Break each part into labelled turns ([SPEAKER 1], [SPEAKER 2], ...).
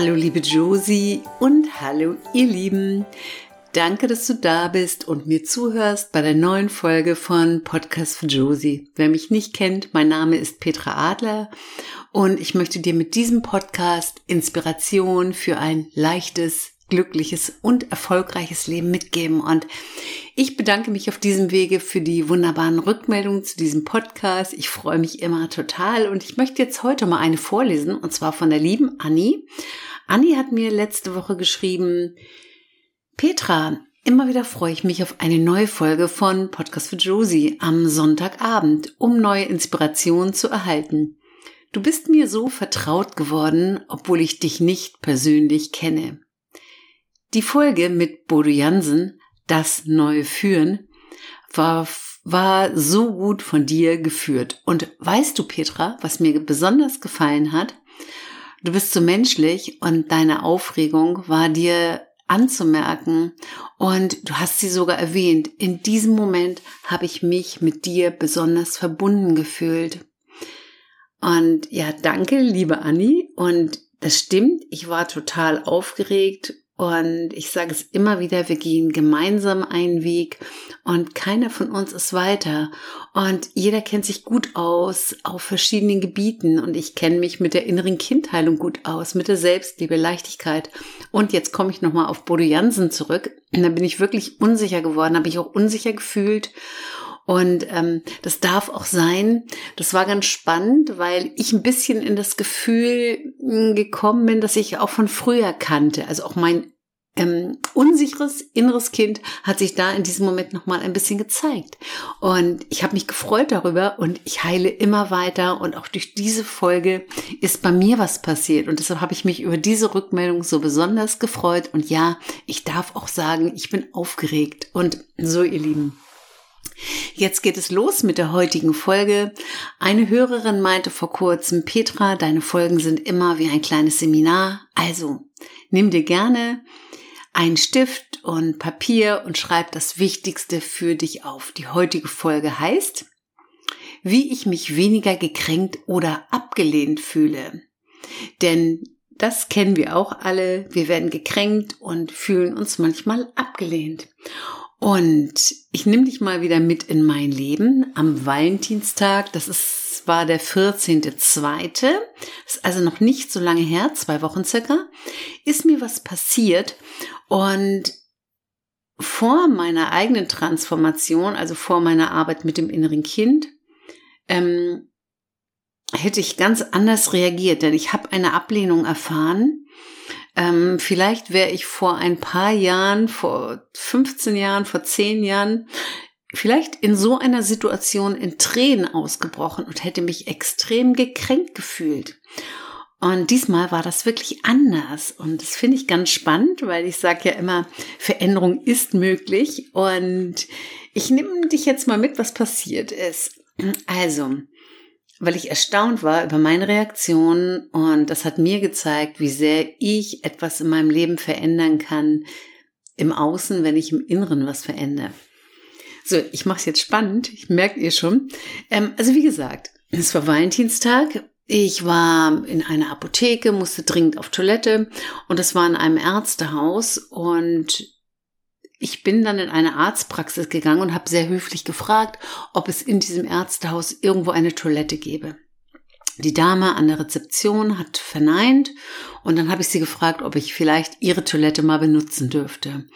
[SPEAKER 1] Hallo liebe Josie und hallo ihr Lieben. Danke, dass du da bist und mir zuhörst bei der neuen Folge von Podcast für Josie. Wer mich nicht kennt, mein Name ist Petra Adler und ich möchte dir mit diesem Podcast Inspiration für ein leichtes, glückliches und erfolgreiches Leben mitgeben. Und ich bedanke mich auf diesem Wege für die wunderbaren Rückmeldungen zu diesem Podcast. Ich freue mich immer total und ich möchte jetzt heute mal eine vorlesen und zwar von der lieben Annie. Annie hat mir letzte Woche geschrieben, Petra, immer wieder freue ich mich auf eine neue Folge von Podcast für Josie am Sonntagabend, um neue Inspirationen zu erhalten. Du bist mir so vertraut geworden, obwohl ich dich nicht persönlich kenne. Die Folge mit Bodo Jansen, das neue Führen, war, war so gut von dir geführt. Und weißt du, Petra, was mir besonders gefallen hat? Du bist so menschlich und deine Aufregung war dir anzumerken und du hast sie sogar erwähnt. In diesem Moment habe ich mich mit dir besonders verbunden gefühlt. Und ja, danke, liebe Anni. Und das stimmt, ich war total aufgeregt und ich sage es immer wieder, wir gehen gemeinsam einen Weg und keiner von uns ist weiter. Und jeder kennt sich gut aus auf verschiedenen Gebieten. Und ich kenne mich mit der inneren Kindheilung gut aus, mit der Selbstliebe, Leichtigkeit. Und jetzt komme ich nochmal auf Bodo Jansen zurück. Und da bin ich wirklich unsicher geworden, habe ich auch unsicher gefühlt. Und ähm, das darf auch sein. Das war ganz spannend, weil ich ein bisschen in das Gefühl hm, gekommen bin, dass ich auch von früher kannte. Also auch mein ähm, unsicheres inneres Kind hat sich da in diesem Moment nochmal ein bisschen gezeigt. Und ich habe mich gefreut darüber und ich heile immer weiter. Und auch durch diese Folge ist bei mir was passiert. Und deshalb habe ich mich über diese Rückmeldung so besonders gefreut. Und ja, ich darf auch sagen, ich bin aufgeregt. Und so, ihr Lieben. Jetzt geht es los mit der heutigen Folge. Eine Hörerin meinte vor kurzem, Petra, deine Folgen sind immer wie ein kleines Seminar. Also, nimm dir gerne einen Stift und Papier und schreib das Wichtigste für dich auf. Die heutige Folge heißt, wie ich mich weniger gekränkt oder abgelehnt fühle. Denn das kennen wir auch alle. Wir werden gekränkt und fühlen uns manchmal abgelehnt. Und ich nehme dich mal wieder mit in mein Leben am Valentinstag. Das ist, war der 14.2. Das ist also noch nicht so lange her, zwei Wochen circa. Ist mir was passiert und vor meiner eigenen Transformation, also vor meiner Arbeit mit dem inneren Kind, ähm, hätte ich ganz anders reagiert, denn ich habe eine Ablehnung erfahren ähm, vielleicht wäre ich vor ein paar Jahren, vor 15 Jahren, vor 10 Jahren, vielleicht in so einer Situation in Tränen ausgebrochen und hätte mich extrem gekränkt gefühlt. Und diesmal war das wirklich anders. Und das finde ich ganz spannend, weil ich sage ja immer, Veränderung ist möglich. Und ich nehme dich jetzt mal mit, was passiert ist. Also, weil ich erstaunt war über meine Reaktion und das hat mir gezeigt, wie sehr ich etwas in meinem Leben verändern kann im Außen, wenn ich im Inneren was verändere. So, ich mache es jetzt spannend, ich merkt ihr schon. Ähm, also wie gesagt, es war Valentinstag. Ich war in einer Apotheke, musste dringend auf Toilette und das war in einem Ärztehaus und ich bin dann in eine Arztpraxis gegangen und habe sehr höflich gefragt, ob es in diesem Ärztehaus irgendwo eine Toilette gäbe. Die Dame an der Rezeption hat verneint und dann habe ich sie gefragt, ob ich vielleicht ihre Toilette mal benutzen dürfte.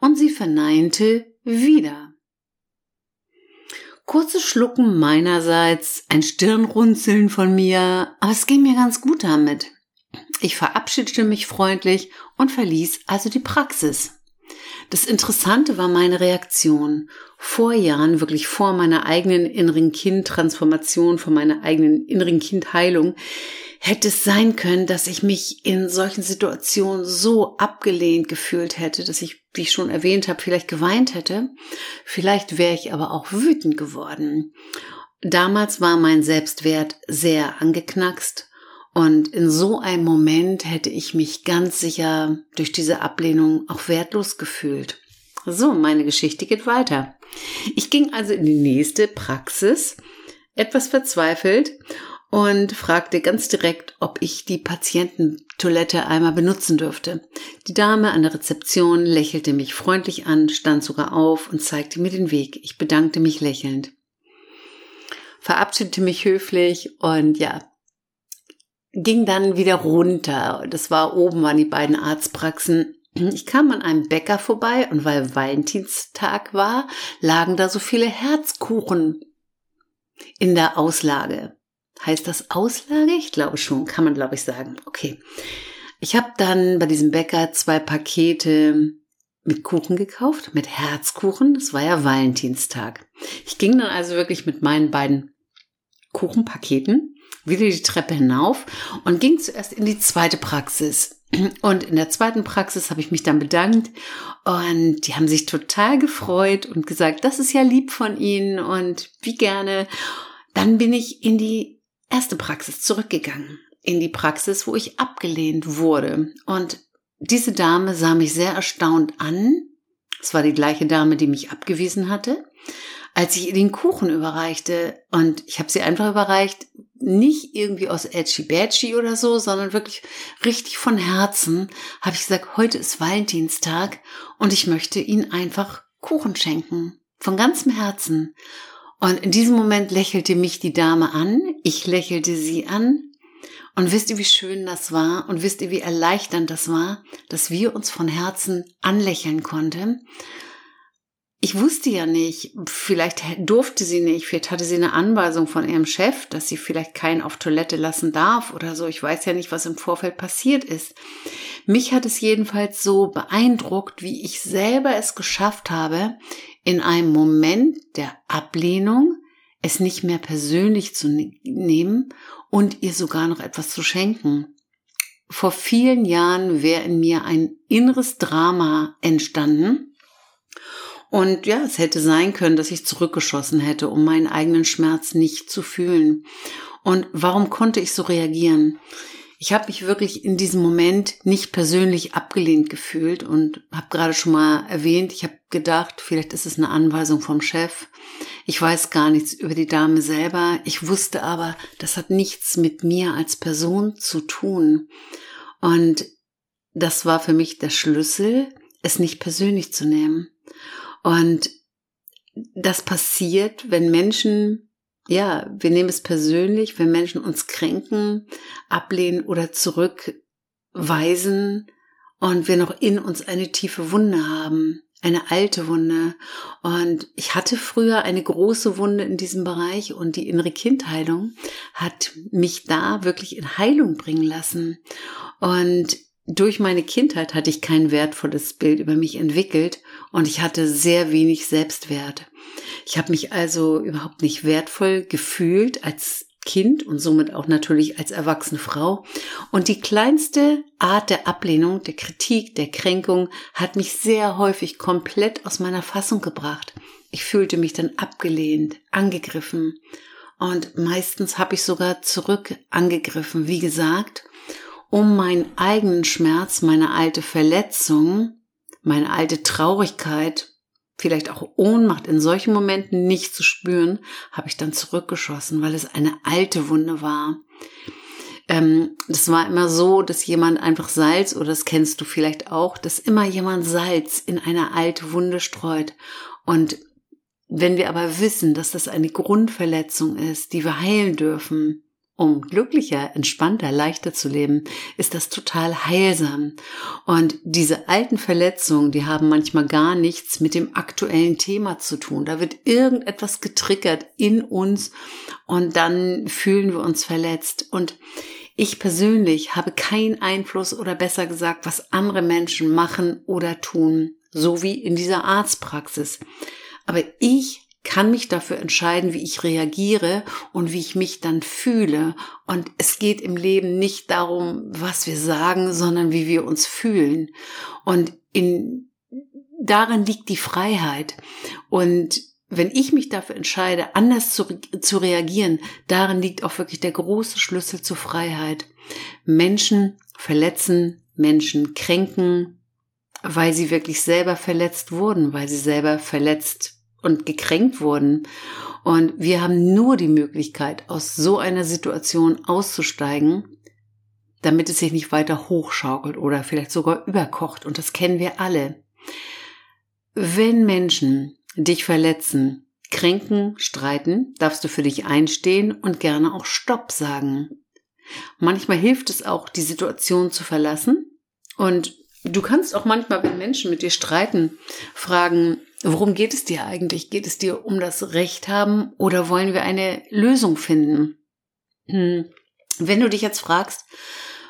[SPEAKER 1] Und sie verneinte wieder. Kurze Schlucken meinerseits, ein Stirnrunzeln von mir, aber es ging mir ganz gut damit. Ich verabschiedete mich freundlich und verließ also die Praxis. Das Interessante war meine Reaktion. Vor Jahren, wirklich vor meiner eigenen inneren Kind-Transformation, vor meiner eigenen inneren Kindheilung, hätte es sein können, dass ich mich in solchen Situationen so abgelehnt gefühlt hätte, dass ich, wie ich schon erwähnt habe, vielleicht geweint hätte. Vielleicht wäre ich aber auch wütend geworden. Damals war mein Selbstwert sehr angeknackst und in so einem Moment hätte ich mich ganz sicher durch diese Ablehnung auch wertlos gefühlt. So, meine Geschichte geht weiter. Ich ging also in die nächste Praxis, etwas verzweifelt und fragte ganz direkt, ob ich die Patiententoilette Toilette einmal benutzen dürfte. Die Dame an der Rezeption lächelte mich freundlich an, stand sogar auf und zeigte mir den Weg. Ich bedankte mich lächelnd, verabschiedete mich höflich und ja, ging dann wieder runter. Das war oben, waren die beiden Arztpraxen. Ich kam an einem Bäcker vorbei und weil Valentinstag war, lagen da so viele Herzkuchen in der Auslage. Heißt das Auslage? Ich glaube schon, kann man glaube ich sagen. Okay. Ich habe dann bei diesem Bäcker zwei Pakete mit Kuchen gekauft, mit Herzkuchen. Das war ja Valentinstag. Ich ging dann also wirklich mit meinen beiden Kuchenpaketen wieder die Treppe hinauf und ging zuerst in die zweite Praxis. Und in der zweiten Praxis habe ich mich dann bedankt und die haben sich total gefreut und gesagt, das ist ja lieb von Ihnen und wie gerne. Dann bin ich in die erste Praxis zurückgegangen. In die Praxis, wo ich abgelehnt wurde. Und diese Dame sah mich sehr erstaunt an. Es war die gleiche Dame, die mich abgewiesen hatte als ich ihr den Kuchen überreichte. Und ich habe sie einfach überreicht, nicht irgendwie aus Edgy Badgy oder so, sondern wirklich richtig von Herzen habe ich gesagt, heute ist Valentinstag und ich möchte Ihnen einfach Kuchen schenken. Von ganzem Herzen. Und in diesem Moment lächelte mich die Dame an, ich lächelte sie an. Und wisst ihr, wie schön das war? Und wisst ihr, wie erleichternd das war, dass wir uns von Herzen anlächeln konnten? Ich wusste ja nicht, vielleicht durfte sie nicht, vielleicht hatte sie eine Anweisung von ihrem Chef, dass sie vielleicht keinen auf Toilette lassen darf oder so. Ich weiß ja nicht, was im Vorfeld passiert ist. Mich hat es jedenfalls so beeindruckt, wie ich selber es geschafft habe, in einem Moment der Ablehnung es nicht mehr persönlich zu ne-, nehmen und ihr sogar noch etwas zu schenken. Vor vielen Jahren wäre in mir ein inneres Drama entstanden und ja, es hätte sein können, dass ich zurückgeschossen hätte, um meinen eigenen Schmerz nicht zu fühlen. Und warum konnte ich so reagieren? Ich habe mich wirklich in diesem Moment nicht persönlich abgelehnt gefühlt und habe gerade schon mal erwähnt, ich habe gedacht, vielleicht ist es eine Anweisung vom Chef. Ich weiß gar nichts über die Dame selber. Ich wusste aber, das hat nichts mit mir als Person zu tun. Und das war für mich der Schlüssel, es nicht persönlich zu nehmen. Und das passiert, wenn Menschen, ja, wir nehmen es persönlich, wenn Menschen uns kränken, ablehnen oder zurückweisen und wir noch in uns eine tiefe Wunde haben, eine alte Wunde. Und ich hatte früher eine große Wunde in diesem Bereich und die innere Kindheilung hat mich da wirklich in Heilung bringen lassen. Und durch meine Kindheit hatte ich kein wertvolles Bild über mich entwickelt und ich hatte sehr wenig Selbstwert. Ich habe mich also überhaupt nicht wertvoll gefühlt als Kind und somit auch natürlich als erwachsene Frau. Und die kleinste Art der Ablehnung, der Kritik, der Kränkung hat mich sehr häufig komplett aus meiner Fassung gebracht. Ich fühlte mich dann abgelehnt, angegriffen und meistens habe ich sogar zurück angegriffen, wie gesagt, um meinen eigenen Schmerz, meine alte Verletzung, meine alte Traurigkeit, vielleicht auch Ohnmacht in solchen Momenten nicht zu spüren, habe ich dann zurückgeschossen, weil es eine alte Wunde war. Ähm, das war immer so, dass jemand einfach Salz, oder das kennst du vielleicht auch, dass immer jemand Salz in eine alte Wunde streut. Und wenn wir aber wissen, dass das eine Grundverletzung ist, die wir heilen dürfen, um glücklicher, entspannter, leichter zu leben, ist das total heilsam. Und diese alten Verletzungen, die haben manchmal gar nichts mit dem aktuellen Thema zu tun. Da wird irgendetwas getriggert in uns und dann fühlen wir uns verletzt. Und ich persönlich habe keinen Einfluss oder besser gesagt, was andere Menschen machen oder tun, so wie in dieser Arztpraxis. Aber ich kann mich dafür entscheiden, wie ich reagiere und wie ich mich dann fühle. Und es geht im Leben nicht darum, was wir sagen, sondern wie wir uns fühlen. Und in, darin liegt die Freiheit. Und wenn ich mich dafür entscheide, anders zu, zu reagieren, darin liegt auch wirklich der große Schlüssel zur Freiheit. Menschen verletzen, Menschen kränken, weil sie wirklich selber verletzt wurden, weil sie selber verletzt und gekränkt wurden. Und wir haben nur die Möglichkeit, aus so einer Situation auszusteigen, damit es sich nicht weiter hochschaukelt oder vielleicht sogar überkocht. Und das kennen wir alle. Wenn Menschen dich verletzen, kränken, streiten, darfst du für dich einstehen und gerne auch Stopp sagen. Manchmal hilft es auch, die Situation zu verlassen. Und du kannst auch manchmal, wenn Menschen mit dir streiten, fragen, worum geht es dir eigentlich? Geht es dir um das Recht haben oder wollen wir eine Lösung finden? Hm. Wenn du dich jetzt fragst,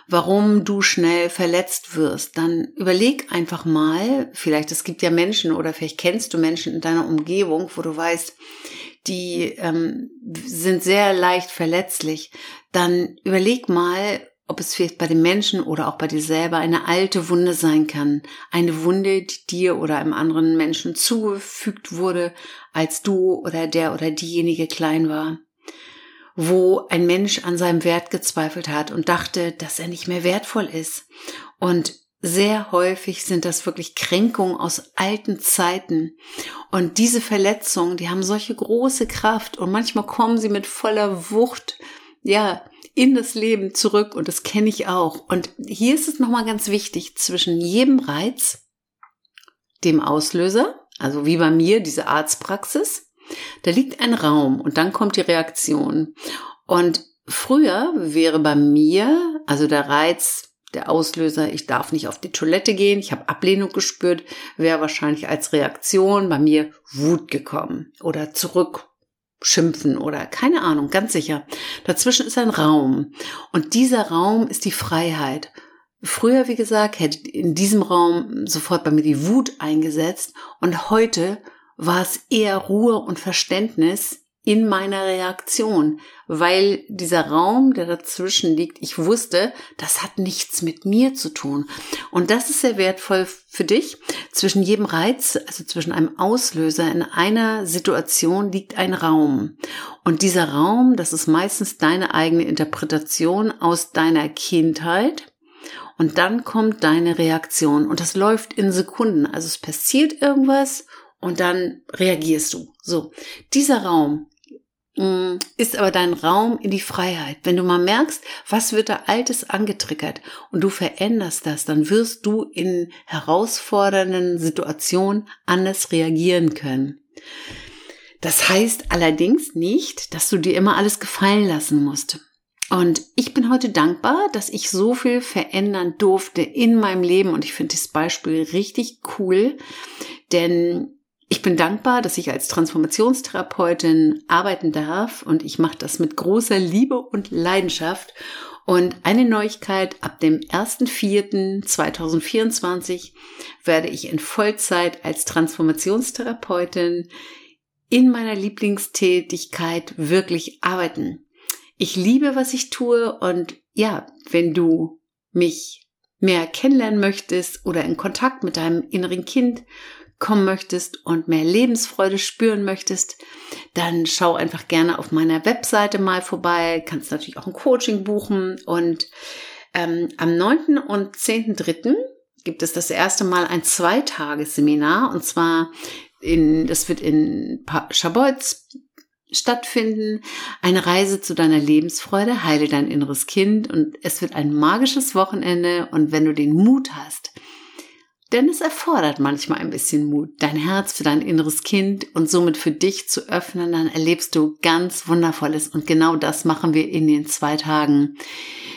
[SPEAKER 1] warum du schnell verletzt wirst, dann überleg einfach mal, vielleicht es gibt ja Menschen oder vielleicht kennst du Menschen in deiner Umgebung, wo du weißt, die ähm, sind sehr leicht verletzlich, dann überleg mal, ob es vielleicht bei den Menschen oder auch bei dir selber eine alte Wunde sein kann. Eine Wunde, die dir oder einem anderen Menschen zugefügt wurde, als du oder der oder diejenige klein war wo ein Mensch an seinem Wert gezweifelt hat und dachte, dass er nicht mehr wertvoll ist. Und sehr häufig sind das wirklich Kränkungen aus alten Zeiten. Und diese Verletzungen, die haben solche große Kraft und manchmal kommen sie mit voller Wucht, ja, in das Leben zurück und das kenne ich auch. Und hier ist es nochmal ganz wichtig, zwischen jedem Reiz, dem Auslöser, also wie bei mir diese Arztpraxis, da liegt ein Raum und dann kommt die Reaktion. Und früher wäre bei mir, also der Reiz, der Auslöser, ich darf nicht auf die Toilette gehen, ich habe Ablehnung gespürt, wäre wahrscheinlich als Reaktion bei mir Wut gekommen oder zurück schimpfen oder keine Ahnung, ganz sicher. Dazwischen ist ein Raum und dieser Raum ist die Freiheit. Früher, wie gesagt, hätte in diesem Raum sofort bei mir die Wut eingesetzt und heute war es eher Ruhe und Verständnis in meiner Reaktion, weil dieser Raum, der dazwischen liegt, ich wusste, das hat nichts mit mir zu tun. Und das ist sehr wertvoll für dich. Zwischen jedem Reiz, also zwischen einem Auslöser in einer Situation liegt ein Raum. Und dieser Raum, das ist meistens deine eigene Interpretation aus deiner Kindheit. Und dann kommt deine Reaktion. Und das läuft in Sekunden. Also es passiert irgendwas und dann reagierst du. So, dieser Raum ist aber dein Raum in die Freiheit. Wenn du mal merkst, was wird da Altes angetriggert und du veränderst das, dann wirst du in herausfordernden Situationen anders reagieren können. Das heißt allerdings nicht, dass du dir immer alles gefallen lassen musst. Und ich bin heute dankbar, dass ich so viel verändern durfte in meinem Leben und ich finde das Beispiel richtig cool, denn ich bin dankbar, dass ich als Transformationstherapeutin arbeiten darf und ich mache das mit großer Liebe und Leidenschaft. Und eine Neuigkeit, ab dem 1.4.2024 werde ich in Vollzeit als Transformationstherapeutin in meiner Lieblingstätigkeit wirklich arbeiten. Ich liebe, was ich tue und ja, wenn du mich mehr kennenlernen möchtest oder in Kontakt mit deinem inneren Kind kommen möchtest und mehr Lebensfreude spüren möchtest, dann schau einfach gerne auf meiner Webseite mal vorbei. Kannst natürlich auch ein Coaching buchen. Und ähm, am 9. und 10.3. gibt es das erste Mal ein Zweitagesseminar. Und zwar in, das wird in Scharbeutz stattfinden. Eine Reise zu deiner Lebensfreude, heile dein inneres Kind und es wird ein magisches Wochenende und wenn du den Mut hast, denn es erfordert manchmal ein bisschen Mut, dein Herz für dein inneres Kind und somit für dich zu öffnen, dann erlebst du ganz Wundervolles. Und genau das machen wir in den zwei Tagen.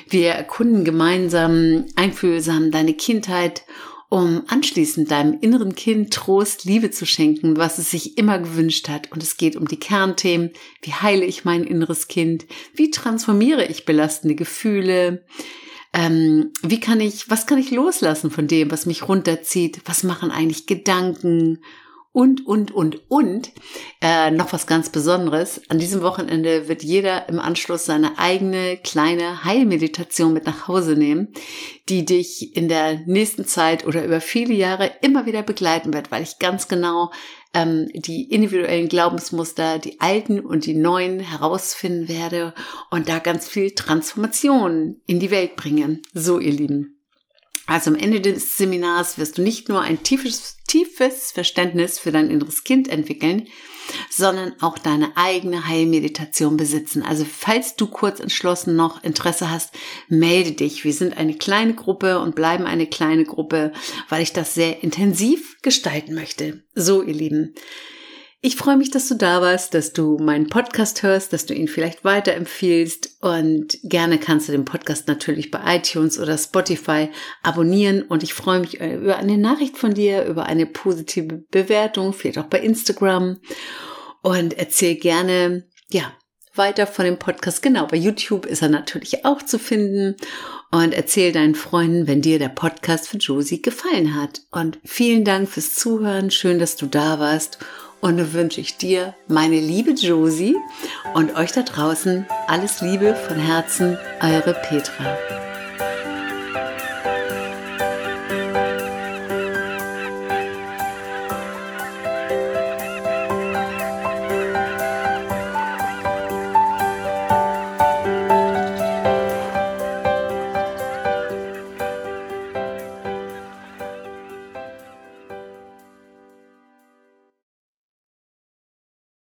[SPEAKER 1] Wir erkunden gemeinsam einfühlsam deine Kindheit, um anschließend deinem inneren Kind Trost, Liebe zu schenken, was es sich immer gewünscht hat. Und es geht um die Kernthemen. Wie heile ich mein inneres Kind? Wie transformiere ich belastende Gefühle? Ähm, wie kann ich, was kann ich loslassen von dem, was mich runterzieht? Was machen eigentlich Gedanken? Und, und, und, und, äh, noch was ganz Besonderes. An diesem Wochenende wird jeder im Anschluss seine eigene kleine Heilmeditation mit nach Hause nehmen, die dich in der nächsten Zeit oder über viele Jahre immer wieder begleiten wird, weil ich ganz genau ähm, die individuellen Glaubensmuster, die alten und die neuen herausfinden werde und da ganz viel Transformation in die Welt bringen. So, ihr Lieben. Also am Ende des Seminars wirst du nicht nur ein tiefes, tiefes Verständnis für dein inneres Kind entwickeln, sondern auch deine eigene Heilmeditation besitzen. Also falls du kurz entschlossen noch Interesse hast, melde dich. Wir sind eine kleine Gruppe und bleiben eine kleine Gruppe, weil ich das sehr intensiv gestalten möchte. So, ihr Lieben. Ich freue mich, dass du da warst, dass du meinen Podcast hörst, dass du ihn vielleicht weiterempfiehlst und gerne kannst du den Podcast natürlich bei iTunes oder Spotify abonnieren und ich freue mich äh, über eine Nachricht von dir, über eine positive Bewertung, vielleicht auch bei Instagram und erzähl gerne, ja, weiter von dem Podcast. Genau, bei YouTube ist er natürlich auch zu finden und erzähl deinen Freunden, wenn dir der Podcast für Josie gefallen hat. Und vielen Dank fürs Zuhören. Schön, dass du da warst und nun wünsche ich dir, meine liebe Josie und euch da draußen alles Liebe von Herzen, eure Petra.